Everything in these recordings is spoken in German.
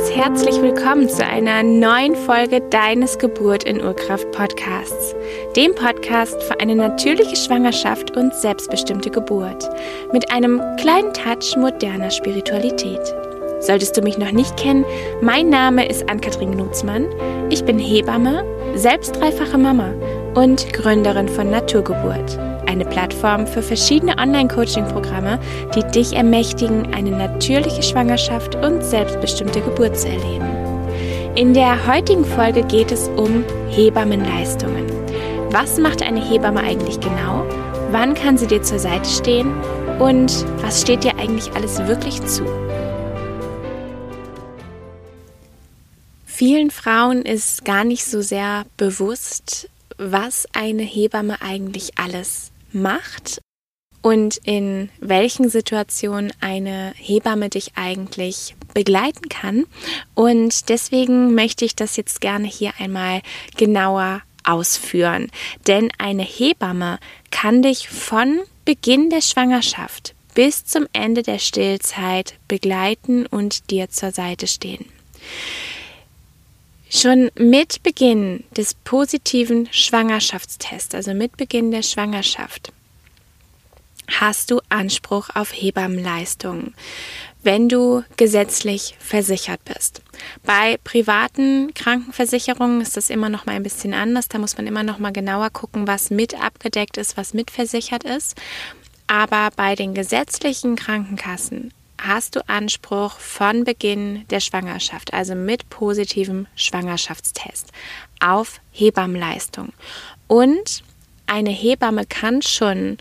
Ganz herzlich willkommen zu einer neuen Folge deines Geburt in Urkraft Podcasts, dem Podcast für eine natürliche Schwangerschaft und selbstbestimmte Geburt mit einem kleinen Touch moderner Spiritualität. Solltest du mich noch nicht kennen, mein Name ist Ann-Kathrin Gnutzmann. Ich bin Hebamme, selbst dreifache Mama und Gründerin von Naturgeburt eine Plattform für verschiedene Online-Coaching-Programme, die dich ermächtigen, eine natürliche Schwangerschaft und selbstbestimmte Geburt zu erleben. In der heutigen Folge geht es um Hebammenleistungen. Was macht eine Hebamme eigentlich genau? Wann kann sie dir zur Seite stehen? Und was steht dir eigentlich alles wirklich zu? Vielen Frauen ist gar nicht so sehr bewusst, was eine Hebamme eigentlich alles macht und in welchen Situationen eine Hebamme dich eigentlich begleiten kann. Und deswegen möchte ich das jetzt gerne hier einmal genauer ausführen. Denn eine Hebamme kann dich von Beginn der Schwangerschaft bis zum Ende der Stillzeit begleiten und dir zur Seite stehen. Schon mit Beginn des positiven Schwangerschaftstests, also mit Beginn der Schwangerschaft, hast du Anspruch auf Hebammenleistungen, wenn du gesetzlich versichert bist. Bei privaten Krankenversicherungen ist das immer noch mal ein bisschen anders. Da muss man immer noch mal genauer gucken, was mit abgedeckt ist, was mitversichert ist. Aber bei den gesetzlichen Krankenkassen hast du Anspruch von Beginn der Schwangerschaft, also mit positivem Schwangerschaftstest, auf Hebammenleistung. Und eine Hebamme kann schon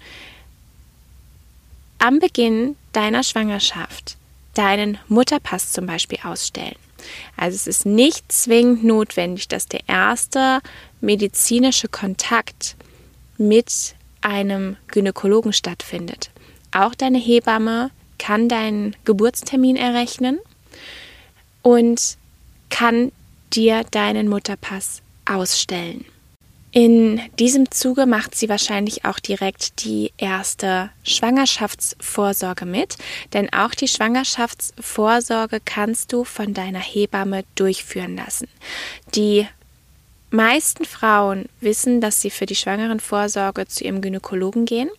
am Beginn deiner Schwangerschaft deinen Mutterpass zum Beispiel ausstellen. Also es ist nicht zwingend notwendig, dass der erste medizinische Kontakt mit einem Gynäkologen stattfindet. Auch deine Hebamme kann deinen Geburtstermin errechnen und kann dir deinen Mutterpass ausstellen. In diesem Zuge macht sie wahrscheinlich auch direkt die erste Schwangerschaftsvorsorge mit, denn auch die Schwangerschaftsvorsorge kannst du von deiner Hebamme durchführen lassen. Die meisten Frauen wissen, dass sie für die Schwangerenvorsorge zu ihrem Gynäkologen gehen.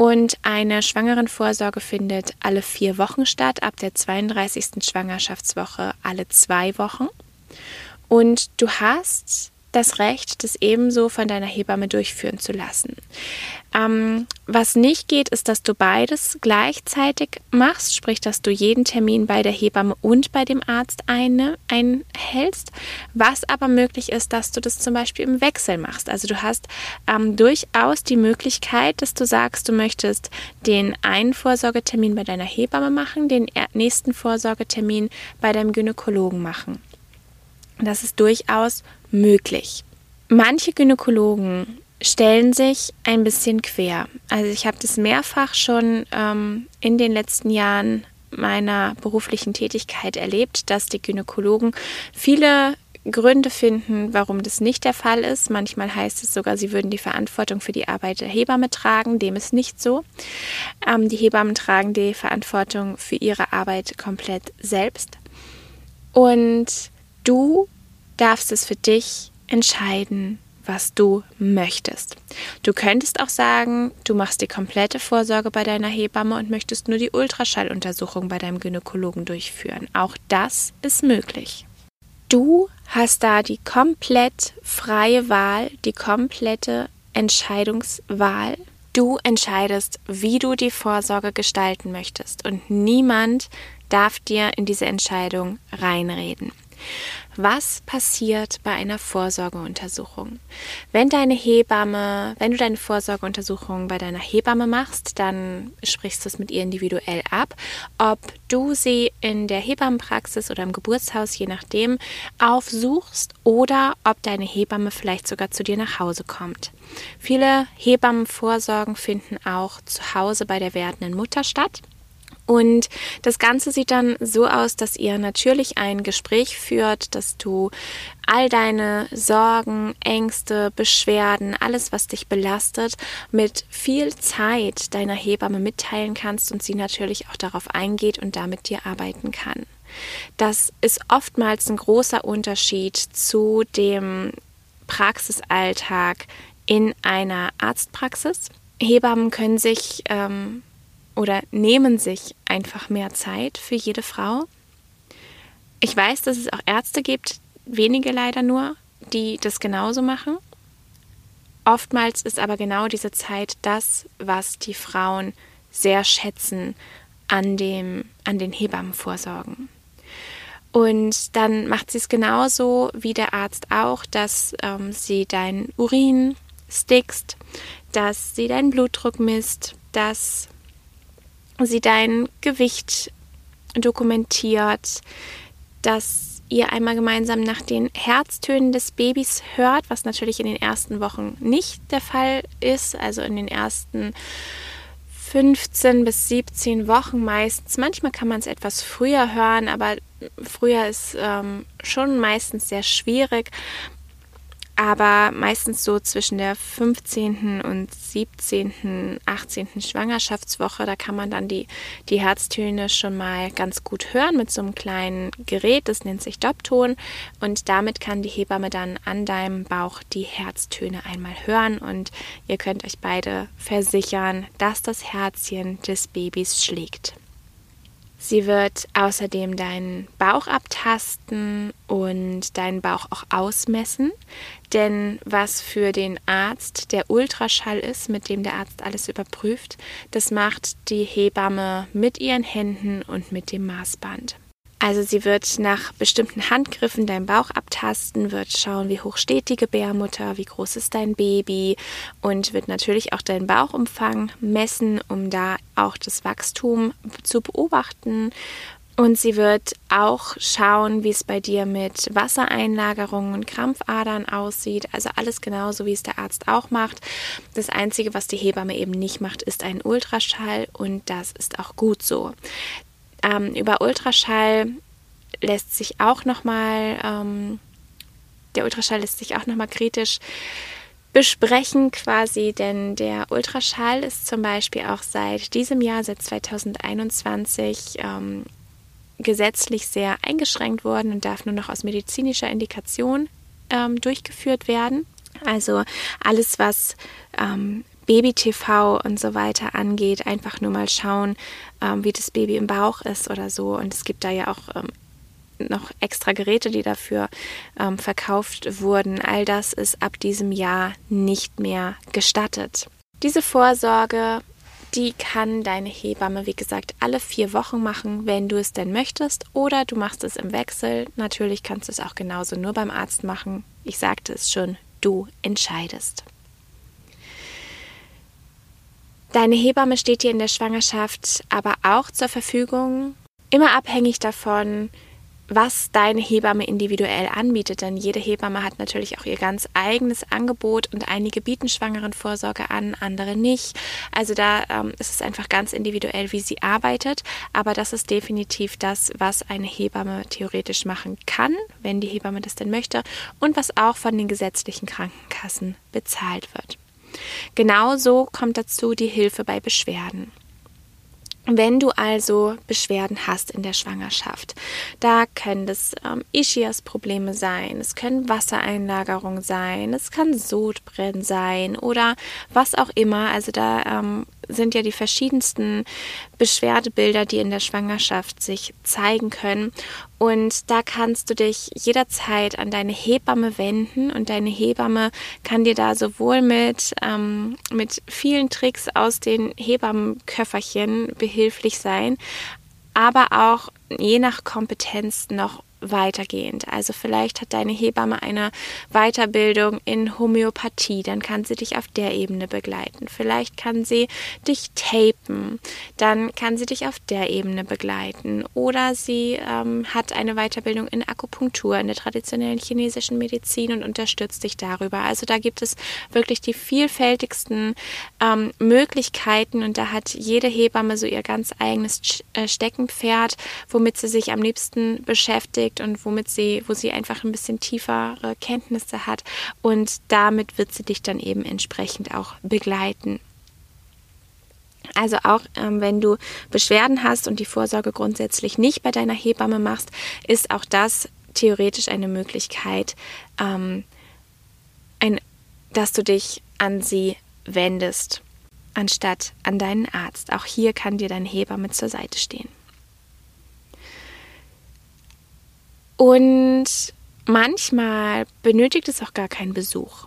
Und eine Schwangerenvorsorge findet alle vier Wochen statt, ab der 32. Schwangerschaftswoche alle zwei Wochen. Und du hast das Recht, das ebenso von deiner Hebamme durchführen zu lassen. Ähm, was nicht geht, ist, dass du beides gleichzeitig machst, sprich, dass du jeden Termin bei der Hebamme und bei dem Arzt eine, einhältst. Was aber möglich ist, dass du das zum Beispiel im Wechsel machst. Also du hast ähm, durchaus die Möglichkeit, dass du sagst, du möchtest den einen Vorsorgetermin bei deiner Hebamme machen, den nächsten Vorsorgetermin bei deinem Gynäkologen machen. Das ist durchaus möglich. Manche Gynäkologen stellen sich ein bisschen quer. Also ich habe das mehrfach schon ähm, in den letzten Jahren meiner beruflichen Tätigkeit erlebt, dass die Gynäkologen viele Gründe finden, warum das nicht der Fall ist. Manchmal heißt es sogar, sie würden die Verantwortung für die Arbeit der Hebamme tragen. Dem ist nicht so. Ähm, die Hebammen tragen die Verantwortung für ihre Arbeit komplett selbst. Und du darfst es für dich entscheiden, was du möchtest. Du könntest auch sagen, du machst die komplette Vorsorge bei deiner Hebamme und möchtest nur die Ultraschalluntersuchung bei deinem Gynäkologen durchführen. Auch das ist möglich. Du hast da die komplett freie Wahl, die komplette Entscheidungswahl. Du entscheidest, wie du die Vorsorge gestalten möchtest und niemand darf dir in diese Entscheidung reinreden. Was passiert bei einer Vorsorgeuntersuchung? Wenn deine Hebamme, wenn du deine Vorsorgeuntersuchung bei deiner Hebamme machst, dann sprichst du es mit ihr individuell ab, ob du sie in der Hebammenpraxis oder im Geburtshaus, je nachdem, aufsuchst oder ob deine Hebamme vielleicht sogar zu dir nach Hause kommt. Viele Hebammenvorsorgen finden auch zu Hause bei der werdenden Mutter statt. Und das Ganze sieht dann so aus, dass ihr natürlich ein Gespräch führt, dass du all deine Sorgen, Ängste, Beschwerden, alles, was dich belastet, mit viel Zeit deiner Hebamme mitteilen kannst und sie natürlich auch darauf eingeht und damit dir arbeiten kann. Das ist oftmals ein großer Unterschied zu dem Praxisalltag in einer Arztpraxis. Hebammen können sich ähm, oder nehmen sich einfach mehr Zeit für jede Frau. Ich weiß, dass es auch Ärzte gibt, wenige leider nur, die das genauso machen. Oftmals ist aber genau diese Zeit das, was die Frauen sehr schätzen an, dem, an den Hebammenvorsorgen. Und dann macht sie es genauso wie der Arzt auch, dass ähm, sie deinen Urin stickst, dass sie deinen Blutdruck misst, dass sie dein Gewicht dokumentiert, dass ihr einmal gemeinsam nach den Herztönen des Babys hört, was natürlich in den ersten Wochen nicht der Fall ist, also in den ersten 15 bis 17 Wochen meistens. Manchmal kann man es etwas früher hören, aber früher ist ähm, schon meistens sehr schwierig aber meistens so zwischen der 15. und 17., 18. Schwangerschaftswoche, da kann man dann die, die Herztöne schon mal ganz gut hören mit so einem kleinen Gerät, das nennt sich Dopton und damit kann die Hebamme dann an deinem Bauch die Herztöne einmal hören und ihr könnt euch beide versichern, dass das Herzchen des Babys schlägt. Sie wird außerdem deinen Bauch abtasten und deinen Bauch auch ausmessen. Denn was für den Arzt der Ultraschall ist, mit dem der Arzt alles überprüft, das macht die Hebamme mit ihren Händen und mit dem Maßband. Also sie wird nach bestimmten Handgriffen deinen Bauch abtasten, wird schauen, wie hoch steht die Gebärmutter, wie groß ist dein Baby und wird natürlich auch deinen Bauchumfang messen, um da auch das Wachstum zu beobachten. Und sie wird auch schauen, wie es bei dir mit Wassereinlagerungen und Krampfadern aussieht. Also alles genauso, wie es der Arzt auch macht. Das Einzige, was die Hebamme eben nicht macht, ist ein Ultraschall und das ist auch gut so. Ähm, über Ultraschall lässt sich auch nochmal, ähm, der Ultraschall lässt sich auch nochmal kritisch besprechen quasi, denn der Ultraschall ist zum Beispiel auch seit diesem Jahr, seit 2021, ähm, gesetzlich sehr eingeschränkt worden und darf nur noch aus medizinischer Indikation ähm, durchgeführt werden. Also alles, was ähm, Baby-TV und so weiter angeht, einfach nur mal schauen, ähm, wie das Baby im Bauch ist oder so. Und es gibt da ja auch ähm, noch extra Geräte, die dafür ähm, verkauft wurden. All das ist ab diesem Jahr nicht mehr gestattet. Diese Vorsorge, die kann deine Hebamme, wie gesagt, alle vier Wochen machen, wenn du es denn möchtest. Oder du machst es im Wechsel. Natürlich kannst du es auch genauso nur beim Arzt machen. Ich sagte es schon, du entscheidest. Deine Hebamme steht dir in der Schwangerschaft aber auch zur Verfügung, immer abhängig davon, was deine Hebamme individuell anbietet, denn jede Hebamme hat natürlich auch ihr ganz eigenes Angebot und einige bieten Schwangerenvorsorge an, andere nicht. Also da ähm, ist es einfach ganz individuell, wie sie arbeitet, aber das ist definitiv das, was eine Hebamme theoretisch machen kann, wenn die Hebamme das denn möchte und was auch von den gesetzlichen Krankenkassen bezahlt wird. Genauso kommt dazu die Hilfe bei Beschwerden. Wenn du also Beschwerden hast in der Schwangerschaft, da können das ähm, Ischias-Probleme sein, es können Wassereinlagerungen sein, es kann Sodbrennen sein oder was auch immer. Also da ähm, sind ja die verschiedensten Beschwerdebilder, die in der Schwangerschaft sich zeigen können. Und da kannst du dich jederzeit an deine Hebamme wenden und deine Hebamme kann dir da sowohl mit, ähm, mit vielen Tricks aus den Hebammenköfferchen behilflich sein, aber auch je nach Kompetenz noch weitergehend. Also vielleicht hat deine Hebamme eine Weiterbildung in Homöopathie, dann kann sie dich auf der Ebene begleiten. Vielleicht kann sie dich tapen, dann kann sie dich auf der Ebene begleiten. Oder sie ähm, hat eine Weiterbildung in Akupunktur, in der traditionellen chinesischen Medizin und unterstützt dich darüber. Also da gibt es wirklich die vielfältigsten ähm, Möglichkeiten und da hat jede Hebamme so ihr ganz eigenes äh, Steckenpferd, womit sie sich am liebsten beschäftigt beschäftigt und womit sie, wo sie einfach ein bisschen tiefere Kenntnisse hat und damit wird sie dich dann eben entsprechend auch begleiten. Also auch ähm, wenn du Beschwerden hast und die Vorsorge grundsätzlich nicht bei deiner Hebamme machst, ist auch das theoretisch eine Möglichkeit, ähm, ein, dass du dich an sie wendest, anstatt an deinen Arzt. Auch hier kann dir dein Hebamme zur Seite stehen. Und manchmal benötigt es auch gar keinen Besuch.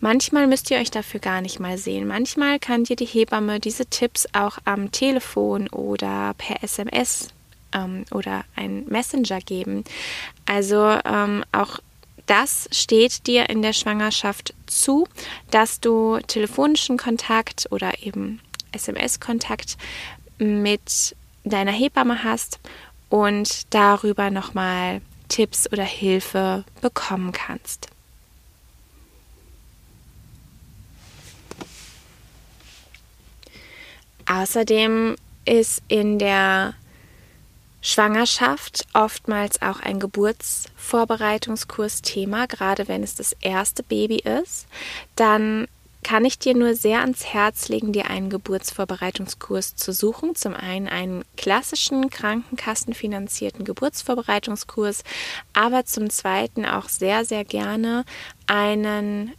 Manchmal müsst ihr euch dafür gar nicht mal sehen. Manchmal kann dir die Hebamme diese Tipps auch am Telefon oder per SMS ähm, oder ein Messenger geben. Also ähm, auch das steht dir in der Schwangerschaft zu, dass du telefonischen Kontakt oder eben SMS-Kontakt mit deiner Hebamme hast und darüber nochmal Tipps oder Hilfe bekommen kannst. Außerdem ist in der Schwangerschaft oftmals auch ein Geburtsvorbereitungskurs Thema, gerade wenn es das erste Baby ist. Dann kann ich dir nur sehr ans Herz legen, dir einen Geburtsvorbereitungskurs zu suchen. Zum einen einen klassischen krankenkassenfinanzierten Geburtsvorbereitungskurs, aber zum zweiten auch sehr, sehr gerne einen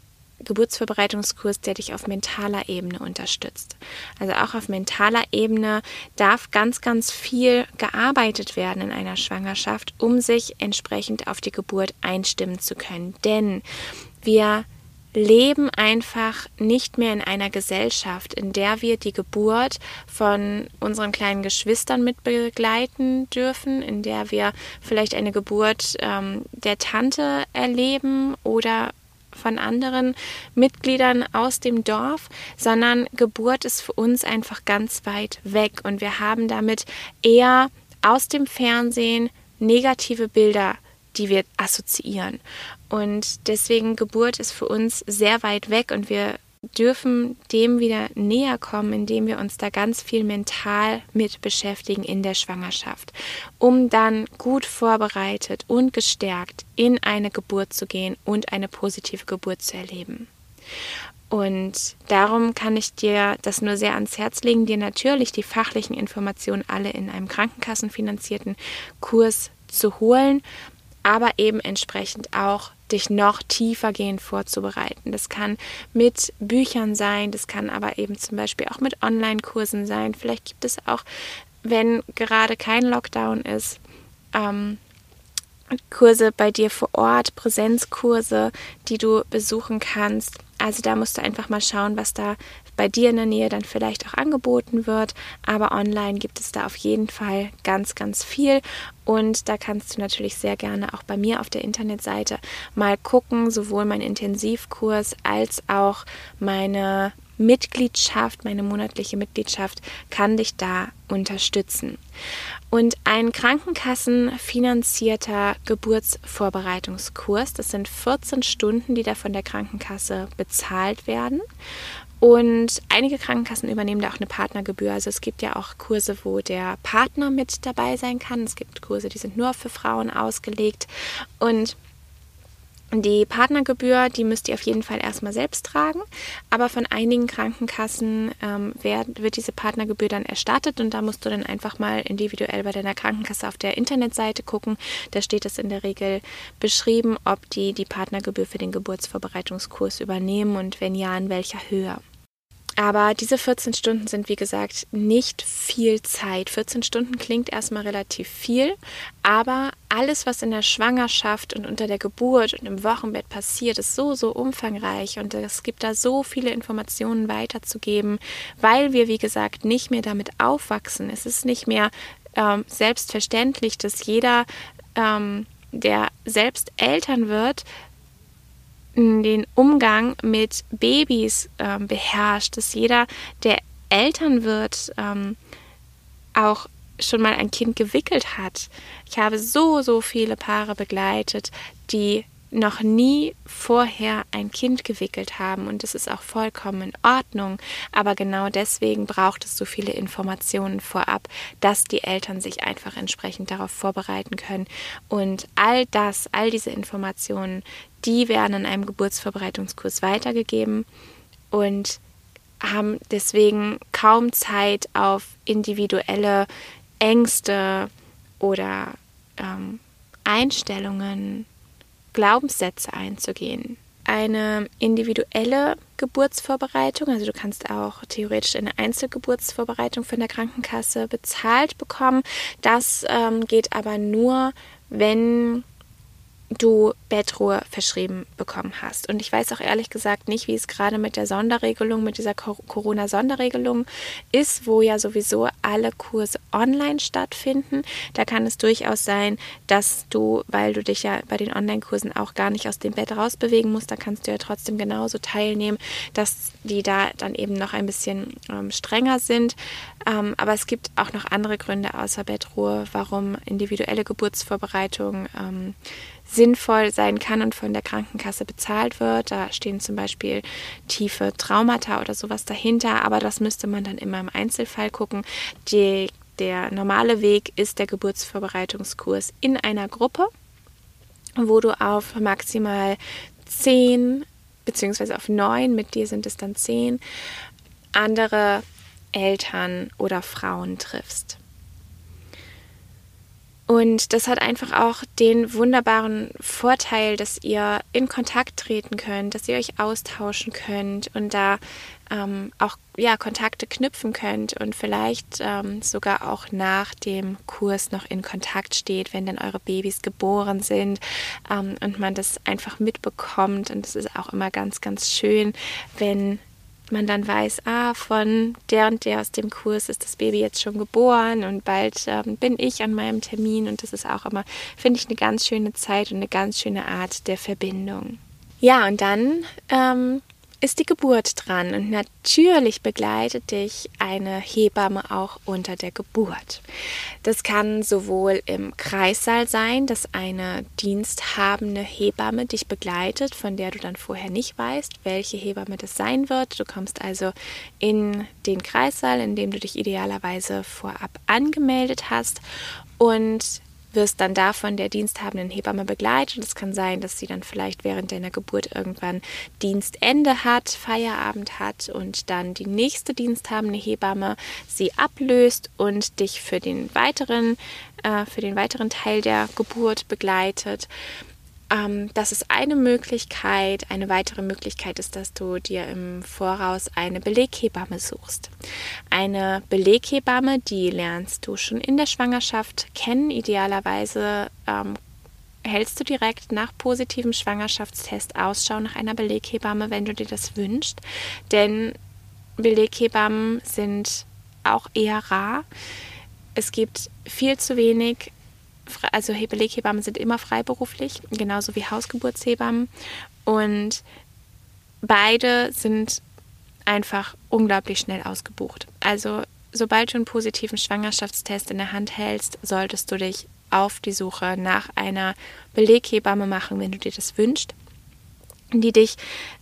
Geburtsvorbereitungskurs, der dich auf mentaler Ebene unterstützt. Also auch auf mentaler Ebene darf ganz, ganz viel gearbeitet werden in einer Schwangerschaft, um sich entsprechend auf die Geburt einstimmen zu können. Denn wir leben einfach nicht mehr in einer Gesellschaft, in der wir die Geburt von unseren kleinen Geschwistern mitbegleiten dürfen, in der wir vielleicht eine Geburt ähm, der Tante erleben oder von anderen Mitgliedern aus dem Dorf, sondern Geburt ist für uns einfach ganz weit weg und wir haben damit eher aus dem Fernsehen negative Bilder, die wir assoziieren. Und deswegen Geburt ist für uns sehr weit weg und wir dürfen dem wieder näher kommen, indem wir uns da ganz viel mental mit beschäftigen in der Schwangerschaft, um dann gut vorbereitet und gestärkt in eine Geburt zu gehen und eine positive Geburt zu erleben. Und darum kann ich dir das nur sehr ans Herz legen, dir natürlich die fachlichen Informationen alle in einem krankenkassenfinanzierten Kurs zu holen, aber eben entsprechend auch dich noch tiefergehend vorzubereiten. Das kann mit Büchern sein, das kann aber eben zum Beispiel auch mit Online-Kursen sein. Vielleicht gibt es auch, wenn gerade kein Lockdown ist, ähm, Kurse bei dir vor Ort, Präsenzkurse, die du besuchen kannst. Also da musst du einfach mal schauen, was da bei dir in der Nähe dann vielleicht auch angeboten wird. Aber online gibt es da auf jeden Fall ganz, ganz viel. Und da kannst du natürlich sehr gerne auch bei mir auf der Internetseite mal gucken, sowohl mein Intensivkurs als auch meine Mitgliedschaft, meine monatliche Mitgliedschaft kann dich da unterstützen. Und ein krankenkassenfinanzierter Geburtsvorbereitungskurs, das sind 14 Stunden, die da von der Krankenkasse bezahlt werden. Und einige Krankenkassen übernehmen da auch eine Partnergebühr. Also es gibt ja auch Kurse, wo der Partner mit dabei sein kann. Es gibt Kurse, die sind nur für Frauen ausgelegt. Und die Partnergebühr, die müsst ihr auf jeden Fall erstmal selbst tragen, aber von einigen Krankenkassen ähm, wird, wird diese Partnergebühr dann erstattet und da musst du dann einfach mal individuell bei deiner Krankenkasse auf der Internetseite gucken. Da steht es in der Regel beschrieben, ob die die Partnergebühr für den Geburtsvorbereitungskurs übernehmen und wenn ja, in welcher Höhe. Aber diese 14 Stunden sind, wie gesagt, nicht viel Zeit. 14 Stunden klingt erstmal relativ viel, aber alles, was in der Schwangerschaft und unter der Geburt und im Wochenbett passiert, ist so, so umfangreich und es gibt da so viele Informationen weiterzugeben, weil wir, wie gesagt, nicht mehr damit aufwachsen. Es ist nicht mehr ähm, selbstverständlich, dass jeder, ähm, der selbst Eltern wird, den Umgang mit Babys ähm, beherrscht, dass jeder, der Eltern wird, ähm, auch schon mal ein Kind gewickelt hat. Ich habe so, so viele Paare begleitet, die noch nie vorher ein Kind gewickelt haben. Und das ist auch vollkommen in Ordnung, aber genau deswegen braucht es so viele Informationen vorab, dass die Eltern sich einfach entsprechend darauf vorbereiten können. Und all das, all diese Informationen, die werden in einem Geburtsvorbereitungskurs weitergegeben und haben deswegen kaum Zeit auf individuelle Ängste oder ähm, Einstellungen, Glaubenssätze einzugehen. Eine individuelle Geburtsvorbereitung, also du kannst auch theoretisch eine Einzelgeburtsvorbereitung von der Krankenkasse bezahlt bekommen. Das ähm, geht aber nur, wenn du Bettruhe verschrieben bekommen hast. Und ich weiß auch ehrlich gesagt nicht, wie es gerade mit der Sonderregelung, mit dieser Corona-Sonderregelung ist, wo ja sowieso alle Kurse online stattfinden. Da kann es durchaus sein, dass du, weil du dich ja bei den Online-Kursen auch gar nicht aus dem Bett rausbewegen musst, da kannst du ja trotzdem genauso teilnehmen, dass die da dann eben noch ein bisschen ähm, strenger sind. Ähm, aber es gibt auch noch andere Gründe außer Bettruhe, warum individuelle Geburtsvorbereitung ähm, sinnvoll sein kann und von der Krankenkasse bezahlt wird. Da stehen zum Beispiel tiefe Traumata oder sowas dahinter, aber das müsste man dann immer im Einzelfall gucken. Die, der normale Weg ist der Geburtsvorbereitungskurs in einer Gruppe, wo du auf maximal zehn beziehungsweise auf neun, mit dir sind es dann zehn, andere Eltern oder Frauen triffst. Und das hat einfach auch den wunderbaren Vorteil, dass ihr in Kontakt treten könnt, dass ihr euch austauschen könnt und da ähm, auch ja, Kontakte knüpfen könnt und vielleicht ähm, sogar auch nach dem Kurs noch in Kontakt steht, wenn dann eure Babys geboren sind ähm, und man das einfach mitbekommt. Und es ist auch immer ganz, ganz schön, wenn man dann weiß, ah, von der und der aus dem Kurs ist das Baby jetzt schon geboren und bald ähm, bin ich an meinem Termin und das ist auch immer, finde ich, eine ganz schöne Zeit und eine ganz schöne Art der Verbindung. Ja, und dann ähm, ist die Geburt dran und natürlich begleitet dich eine Hebamme auch unter der Geburt. Das kann sowohl im Kreissaal sein, dass eine diensthabende Hebamme dich begleitet, von der du dann vorher nicht weißt, welche Hebamme das sein wird. Du kommst also in den Kreissaal, in dem du dich idealerweise vorab angemeldet hast und wirst dann davon der diensthabenden Hebamme begleitet. Es kann sein, dass sie dann vielleicht während deiner Geburt irgendwann Dienstende hat, Feierabend hat und dann die nächste diensthabende Hebamme sie ablöst und dich für den weiteren, äh, für den weiteren Teil der Geburt begleitet. Ähm, das ist eine Möglichkeit. Eine weitere Möglichkeit ist, dass du dir im Voraus eine Beleghebamme suchst. Eine Beleghebamme, die lernst du schon in der Schwangerschaft kennen. Idealerweise ähm, hältst du direkt nach positivem Schwangerschaftstest Ausschau nach einer Beleghebamme, wenn du dir das wünschst. Denn Beleghebammen sind auch eher rar. Es gibt viel zu wenig also Beleghebammen sind immer freiberuflich, genauso wie Hausgeburtshebammen. Und beide sind einfach unglaublich schnell ausgebucht. Also sobald du einen positiven Schwangerschaftstest in der Hand hältst, solltest du dich auf die Suche nach einer Beleghebamme machen, wenn du dir das wünschst, die dich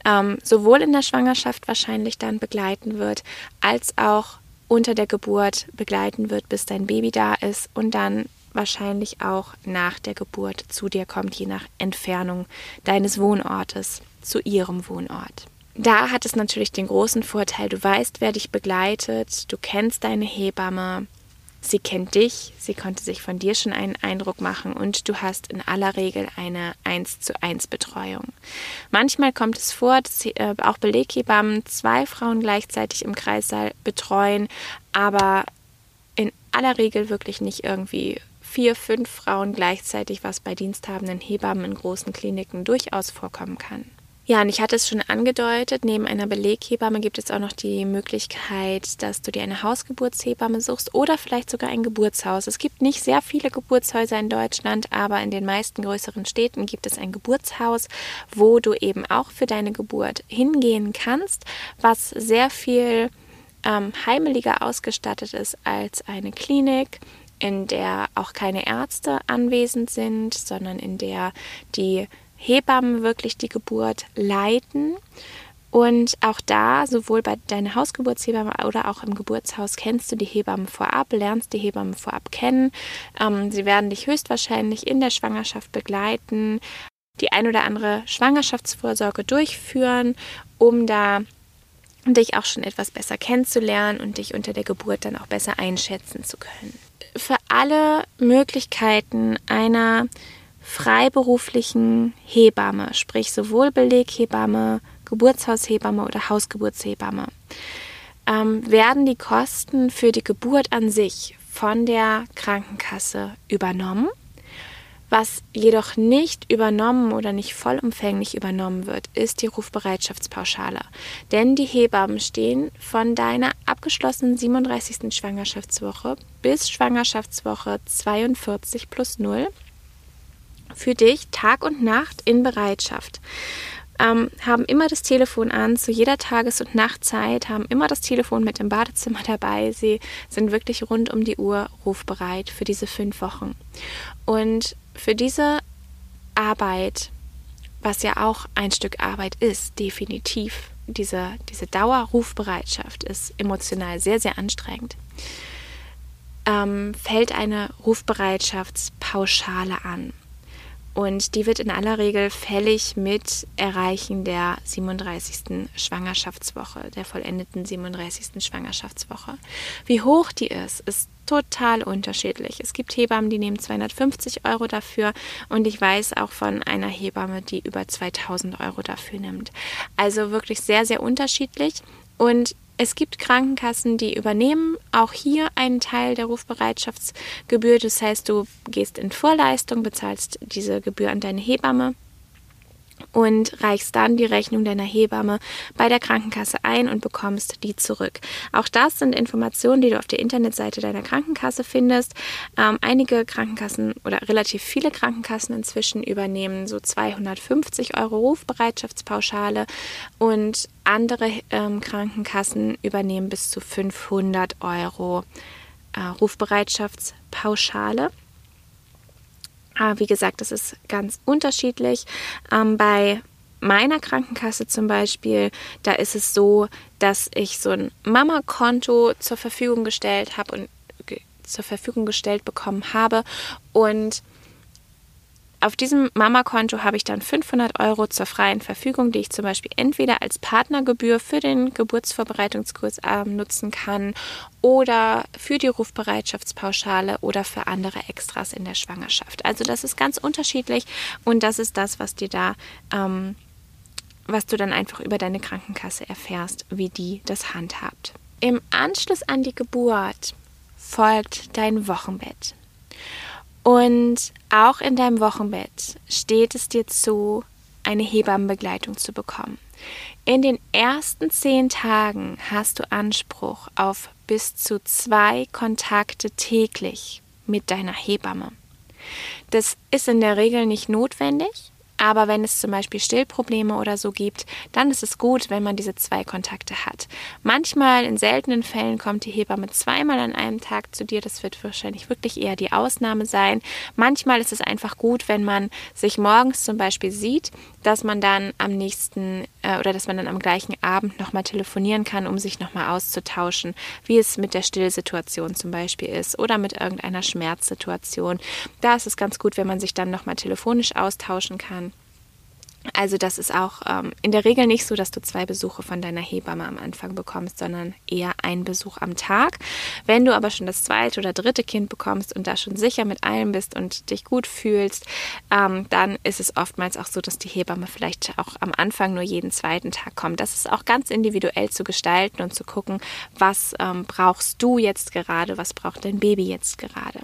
ähm, sowohl in der Schwangerschaft wahrscheinlich dann begleiten wird, als auch unter der Geburt begleiten wird, bis dein Baby da ist und dann wahrscheinlich auch nach der Geburt zu dir kommt, je nach Entfernung deines Wohnortes zu ihrem Wohnort. Da hat es natürlich den großen Vorteil, du weißt, wer dich begleitet, du kennst deine Hebamme, sie kennt dich, sie konnte sich von dir schon einen Eindruck machen und du hast in aller Regel eine 1 zu 1 Betreuung. Manchmal kommt es vor, dass äh, auch Beleghebammen zwei Frauen gleichzeitig im Kreissaal betreuen, aber in aller Regel wirklich nicht irgendwie vier, fünf Frauen gleichzeitig, was bei diensthabenden Hebammen in großen Kliniken durchaus vorkommen kann. Ja, und ich hatte es schon angedeutet, neben einer Beleghebamme gibt es auch noch die Möglichkeit, dass du dir eine Hausgeburtshebamme suchst oder vielleicht sogar ein Geburtshaus. Es gibt nicht sehr viele Geburtshäuser in Deutschland, aber in den meisten größeren Städten gibt es ein Geburtshaus, wo du eben auch für deine Geburt hingehen kannst, was sehr viel ähm, heimeliger ausgestattet ist als eine Klinik in der auch keine Ärzte anwesend sind, sondern in der die Hebammen wirklich die Geburt leiten. Und auch da, sowohl bei deiner Hausgeburtshebamme oder auch im Geburtshaus, kennst du die Hebammen vorab, lernst die Hebammen vorab kennen. Ähm, sie werden dich höchstwahrscheinlich in der Schwangerschaft begleiten, die ein oder andere Schwangerschaftsvorsorge durchführen, um da dich auch schon etwas besser kennenzulernen und dich unter der Geburt dann auch besser einschätzen zu können. Für alle Möglichkeiten einer freiberuflichen Hebamme, sprich sowohl Beleghebamme, Geburtshaushebamme oder Hausgeburtshebamme, ähm, werden die Kosten für die Geburt an sich von der Krankenkasse übernommen. Was jedoch nicht übernommen oder nicht vollumfänglich übernommen wird, ist die Rufbereitschaftspauschale. Denn die Hebammen stehen von deiner abgeschlossenen 37. Schwangerschaftswoche bis Schwangerschaftswoche 42 plus 0 für dich Tag und Nacht in Bereitschaft. Ähm, haben immer das Telefon an, zu jeder Tages- und Nachtzeit, haben immer das Telefon mit im Badezimmer dabei. Sie sind wirklich rund um die Uhr rufbereit für diese fünf Wochen. Und für diese Arbeit, was ja auch ein Stück Arbeit ist, definitiv, diese, diese Dauerrufbereitschaft ist emotional sehr, sehr anstrengend, ähm, fällt eine Rufbereitschaftspauschale an. Und die wird in aller Regel fällig mit Erreichen der 37. Schwangerschaftswoche, der vollendeten 37. Schwangerschaftswoche. Wie hoch die ist, ist total unterschiedlich. Es gibt Hebammen, die nehmen 250 Euro dafür und ich weiß auch von einer Hebamme, die über 2000 Euro dafür nimmt. Also wirklich sehr, sehr unterschiedlich. Und es gibt Krankenkassen, die übernehmen auch hier einen Teil der Rufbereitschaftsgebühr. Das heißt, du gehst in Vorleistung, bezahlst diese Gebühr an deine Hebamme und reichst dann die Rechnung deiner Hebamme bei der Krankenkasse ein und bekommst die zurück. Auch das sind Informationen, die du auf der Internetseite deiner Krankenkasse findest. Ähm, einige Krankenkassen oder relativ viele Krankenkassen inzwischen übernehmen so 250 Euro Rufbereitschaftspauschale und andere ähm, Krankenkassen übernehmen bis zu 500 Euro äh, Rufbereitschaftspauschale. Aber wie gesagt, das ist ganz unterschiedlich. Ähm, bei meiner Krankenkasse zum Beispiel, da ist es so, dass ich so ein Mama-Konto zur Verfügung gestellt habe und zur Verfügung gestellt bekommen habe und auf diesem Mama-Konto habe ich dann 500 Euro zur freien Verfügung, die ich zum Beispiel entweder als Partnergebühr für den Geburtsvorbereitungskurs äh, nutzen kann oder für die Rufbereitschaftspauschale oder für andere Extras in der Schwangerschaft. Also das ist ganz unterschiedlich und das ist das, was dir da, ähm, was du dann einfach über deine Krankenkasse erfährst, wie die das handhabt. Im Anschluss an die Geburt folgt dein Wochenbett. Und auch in deinem Wochenbett steht es dir zu, eine Hebammenbegleitung zu bekommen. In den ersten zehn Tagen hast du Anspruch auf bis zu zwei Kontakte täglich mit deiner Hebamme. Das ist in der Regel nicht notwendig, aber wenn es zum Beispiel Stillprobleme oder so gibt, dann ist es gut, wenn man diese zwei Kontakte hat. Manchmal, in seltenen Fällen, kommt die Hebamme zweimal an einem Tag zu dir. Das wird wahrscheinlich wirklich eher die Ausnahme sein. Manchmal ist es einfach gut, wenn man sich morgens zum Beispiel sieht, dass man dann am nächsten äh, oder dass man dann am gleichen Abend nochmal telefonieren kann, um sich nochmal auszutauschen, wie es mit der Stillsituation zum Beispiel ist oder mit irgendeiner Schmerzsituation. Da ist es ganz gut, wenn man sich dann nochmal telefonisch austauschen kann. Also das ist auch ähm, in der Regel nicht so, dass du zwei Besuche von deiner Hebamme am Anfang bekommst, sondern eher ein Besuch am Tag. Wenn du aber schon das zweite oder dritte Kind bekommst und da schon sicher mit allem bist und dich gut fühlst, ähm, dann ist es oftmals auch so, dass die Hebamme vielleicht auch am Anfang nur jeden zweiten Tag kommt. Das ist auch ganz individuell zu gestalten und zu gucken, was ähm, brauchst du jetzt gerade, was braucht dein Baby jetzt gerade.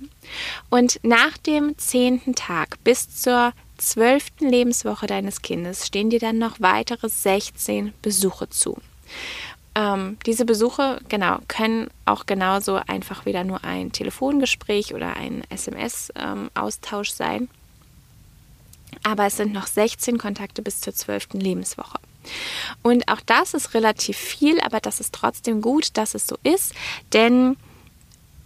Und nach dem zehnten Tag bis zur zwölften Lebenswoche deines Kindes stehen dir dann noch weitere 16 Besuche zu. Ähm, diese Besuche, genau, können auch genauso einfach wieder nur ein Telefongespräch oder ein SMS-Austausch ähm, sein. Aber es sind noch 16 Kontakte bis zur zwölften Lebenswoche. Und auch das ist relativ viel, aber das ist trotzdem gut, dass es so ist, denn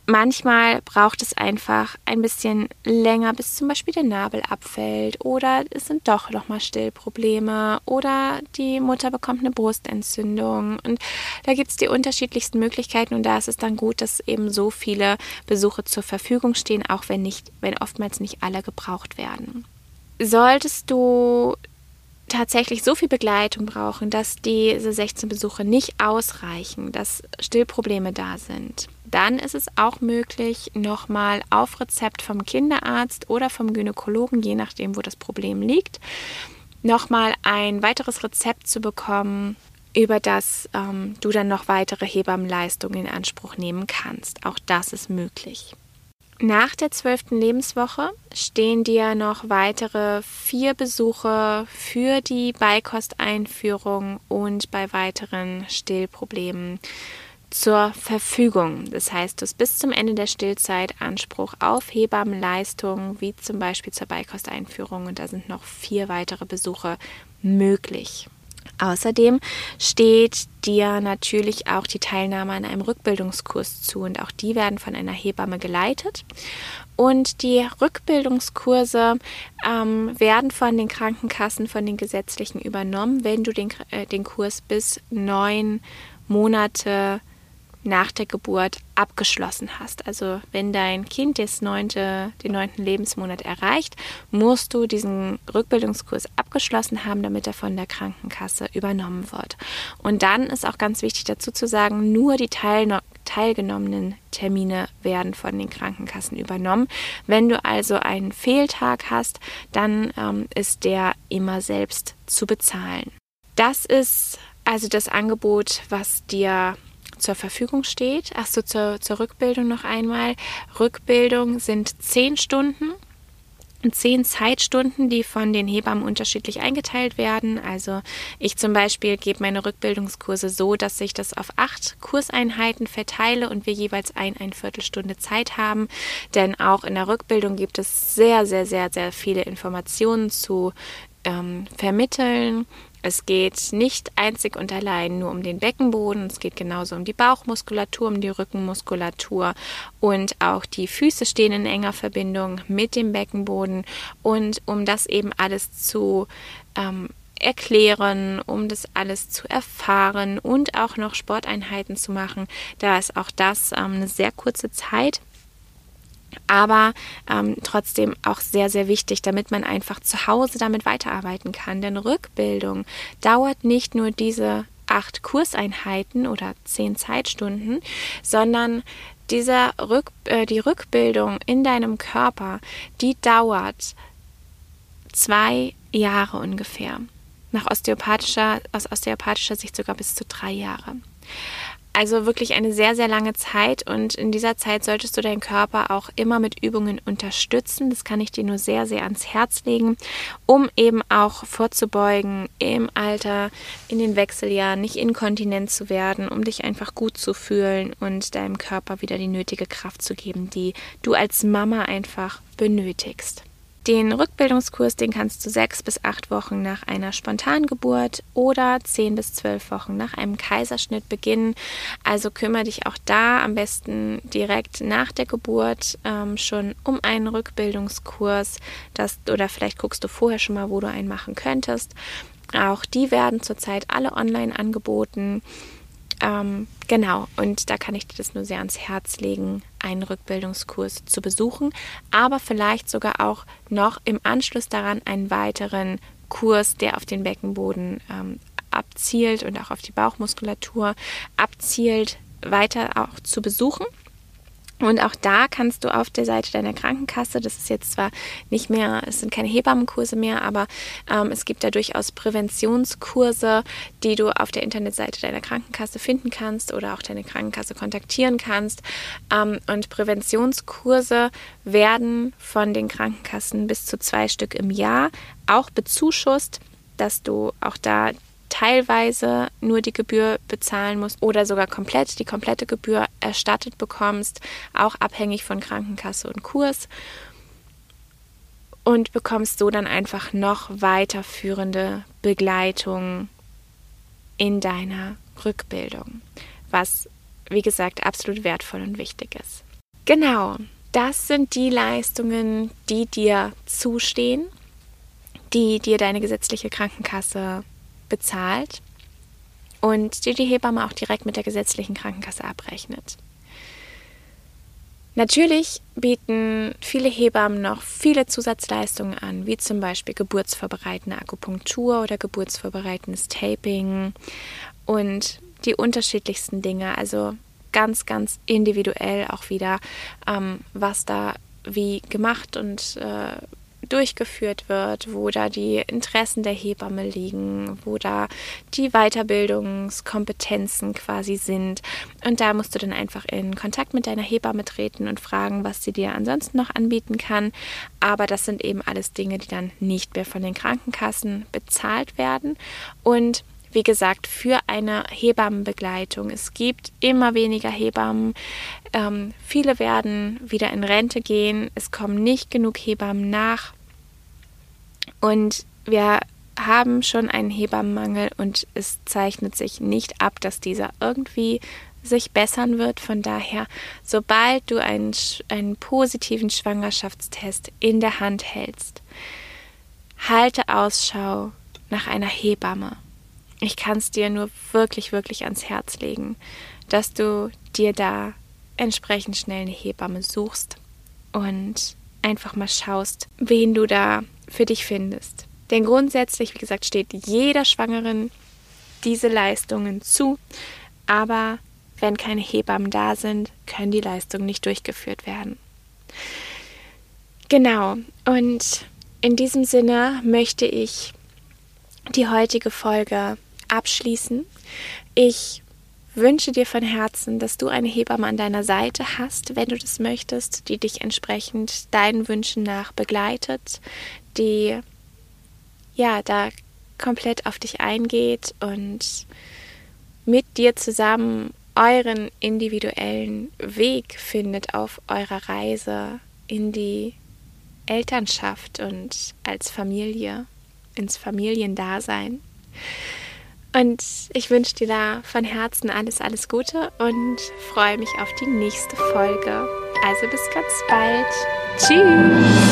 manchmal braucht es einfach ein bisschen länger, bis zum Beispiel der Nabel abfällt oder es sind doch nochmal Stillprobleme oder die Mutter bekommt eine Brustentzündung und da gibt es die unterschiedlichsten Möglichkeiten und da ist es dann gut, dass eben so viele Besuche zur Verfügung stehen, auch wenn nicht, wenn oftmals nicht alle gebraucht werden. Solltest du tatsächlich so viel Begleitung brauchen, dass diese 16 Besuche nicht ausreichen, dass Stillprobleme da sind, dann ist es auch möglich, nochmal auf Rezept vom Kinderarzt oder vom Gynäkologen, je nachdem, wo das Problem liegt, nochmal ein weiteres Rezept zu bekommen, über das ähm, du dann noch weitere Hebammenleistungen in Anspruch nehmen kannst. Auch das ist möglich. Nach der zwölften Lebenswoche stehen dir noch weitere vier Besuche für die Beikosteinführung und bei weiteren Stillproblemen zur Verfügung. Das heißt, du hast bis zum Ende der Stillzeit Anspruch auf Hebammenleistungen, wie zum Beispiel zur Beikosteinführung und da sind noch vier weitere Besuche möglich. Außerdem steht dir natürlich auch die Teilnahme an einem Rückbildungskurs zu und auch die werden von einer Hebamme geleitet. Und die Rückbildungskurse ähm, werden von den Krankenkassen, von den gesetzlichen übernommen, wenn du den, äh, den Kurs bis neun Monate nach der Geburt abgeschlossen hast. Also wenn dein Kind das neunte, den neunten Lebensmonat erreicht, musst du diesen Rückbildungskurs abgeschlossen haben, damit er von der Krankenkasse übernommen wird. Und dann ist auch ganz wichtig dazu zu sagen, nur die Teilno teilgenommenen Termine werden von den Krankenkassen übernommen. Wenn du also einen Fehltag hast, dann ähm, ist der immer selbst zu bezahlen. Das ist also das Angebot, was dir zur Verfügung steht. Achso, zur, zur Rückbildung noch einmal. Rückbildung sind zehn Stunden zehn Zeitstunden, die von den Hebammen unterschiedlich eingeteilt werden. Also ich zum Beispiel gebe meine Rückbildungskurse so, dass ich das auf acht Kurseinheiten verteile und wir jeweils ein, ein Viertelstunde Zeit haben. Denn auch in der Rückbildung gibt es sehr, sehr, sehr, sehr viele Informationen zu ähm, vermitteln es geht nicht einzig und allein nur um den Beckenboden, es geht genauso um die Bauchmuskulatur, um die Rückenmuskulatur und auch die Füße stehen in enger Verbindung mit dem Beckenboden und um das eben alles zu ähm, erklären, um das alles zu erfahren und auch noch Sporteinheiten zu machen, da ist auch das ähm, eine sehr kurze Zeit aber ähm, trotzdem auch sehr, sehr wichtig, damit man einfach zu Hause damit weiterarbeiten kann. Denn Rückbildung dauert nicht nur diese acht Kurseinheiten oder zehn Zeitstunden, sondern dieser Rück, äh, die Rückbildung in deinem Körper, die dauert zwei Jahre ungefähr. Nach osteopathischer, aus osteopathischer Sicht sogar bis zu drei Jahre. Also wirklich eine sehr, sehr lange Zeit und in dieser Zeit solltest du deinen Körper auch immer mit Übungen unterstützen. Das kann ich dir nur sehr, sehr ans Herz legen, um eben auch vorzubeugen, im Alter, in den Wechseljahren nicht inkontinent zu werden, um dich einfach gut zu fühlen und deinem Körper wieder die nötige Kraft zu geben, die du als Mama einfach benötigst. Den Rückbildungskurs, den kannst du sechs bis acht Wochen nach einer Spontangeburt oder zehn bis zwölf Wochen nach einem Kaiserschnitt beginnen. Also kümmere dich auch da am besten direkt nach der Geburt ähm, schon um einen Rückbildungskurs. Das, oder vielleicht guckst du vorher schon mal, wo du einen machen könntest. Auch die werden zurzeit alle online angeboten. Ähm, genau, und da kann ich dir das nur sehr ans Herz legen, einen Rückbildungskurs zu besuchen, aber vielleicht sogar auch noch im Anschluss daran einen weiteren Kurs, der auf den Beckenboden ähm, abzielt und auch auf die Bauchmuskulatur abzielt, weiter auch zu besuchen. Und auch da kannst du auf der Seite deiner Krankenkasse, das ist jetzt zwar nicht mehr, es sind keine Hebammenkurse mehr, aber ähm, es gibt da durchaus Präventionskurse, die du auf der Internetseite deiner Krankenkasse finden kannst oder auch deine Krankenkasse kontaktieren kannst. Ähm, und Präventionskurse werden von den Krankenkassen bis zu zwei Stück im Jahr auch bezuschusst dass du auch da teilweise nur die Gebühr bezahlen musst oder sogar komplett die komplette Gebühr erstattet bekommst, auch abhängig von Krankenkasse und Kurs. Und bekommst so dann einfach noch weiterführende Begleitung in deiner Rückbildung, was, wie gesagt, absolut wertvoll und wichtig ist. Genau, das sind die Leistungen, die dir zustehen, die dir deine gesetzliche Krankenkasse bezahlt und dir die Hebamme auch direkt mit der gesetzlichen Krankenkasse abrechnet. Natürlich bieten viele Hebammen noch viele Zusatzleistungen an, wie zum Beispiel geburtsvorbereitende Akupunktur oder geburtsvorbereitendes Taping und die unterschiedlichsten Dinge. Also ganz, ganz individuell auch wieder, ähm, was da wie gemacht und äh, durchgeführt wird, wo da die Interessen der Hebamme liegen, wo da die Weiterbildungskompetenzen quasi sind. Und da musst du dann einfach in Kontakt mit deiner Hebamme treten und fragen, was sie dir ansonsten noch anbieten kann. Aber das sind eben alles Dinge, die dann nicht mehr von den Krankenkassen bezahlt werden. Und wie gesagt, für eine Hebammenbegleitung. Es gibt immer weniger Hebammen. Ähm, viele werden wieder in Rente gehen. Es kommen nicht genug Hebammen nach. Und wir haben schon einen Hebammenmangel und es zeichnet sich nicht ab, dass dieser irgendwie sich bessern wird. Von daher, sobald du einen, einen positiven Schwangerschaftstest in der Hand hältst, halte Ausschau nach einer Hebamme. Ich kann es dir nur wirklich, wirklich ans Herz legen, dass du dir da entsprechend schnell eine Hebamme suchst und einfach mal schaust, wen du da für dich findest. Denn grundsätzlich, wie gesagt, steht jeder Schwangeren diese Leistungen zu, aber wenn keine Hebammen da sind, können die Leistungen nicht durchgeführt werden. Genau, und in diesem Sinne möchte ich die heutige Folge abschließen. Ich wünsche dir von Herzen, dass du eine Hebamme an deiner Seite hast, wenn du das möchtest, die dich entsprechend deinen Wünschen nach begleitet, die ja da komplett auf dich eingeht und mit dir zusammen euren individuellen Weg findet auf eurer Reise in die Elternschaft und als Familie, ins Familiendasein. Und ich wünsche dir da von Herzen alles, alles Gute und freue mich auf die nächste Folge. Also bis ganz bald. Tschüss.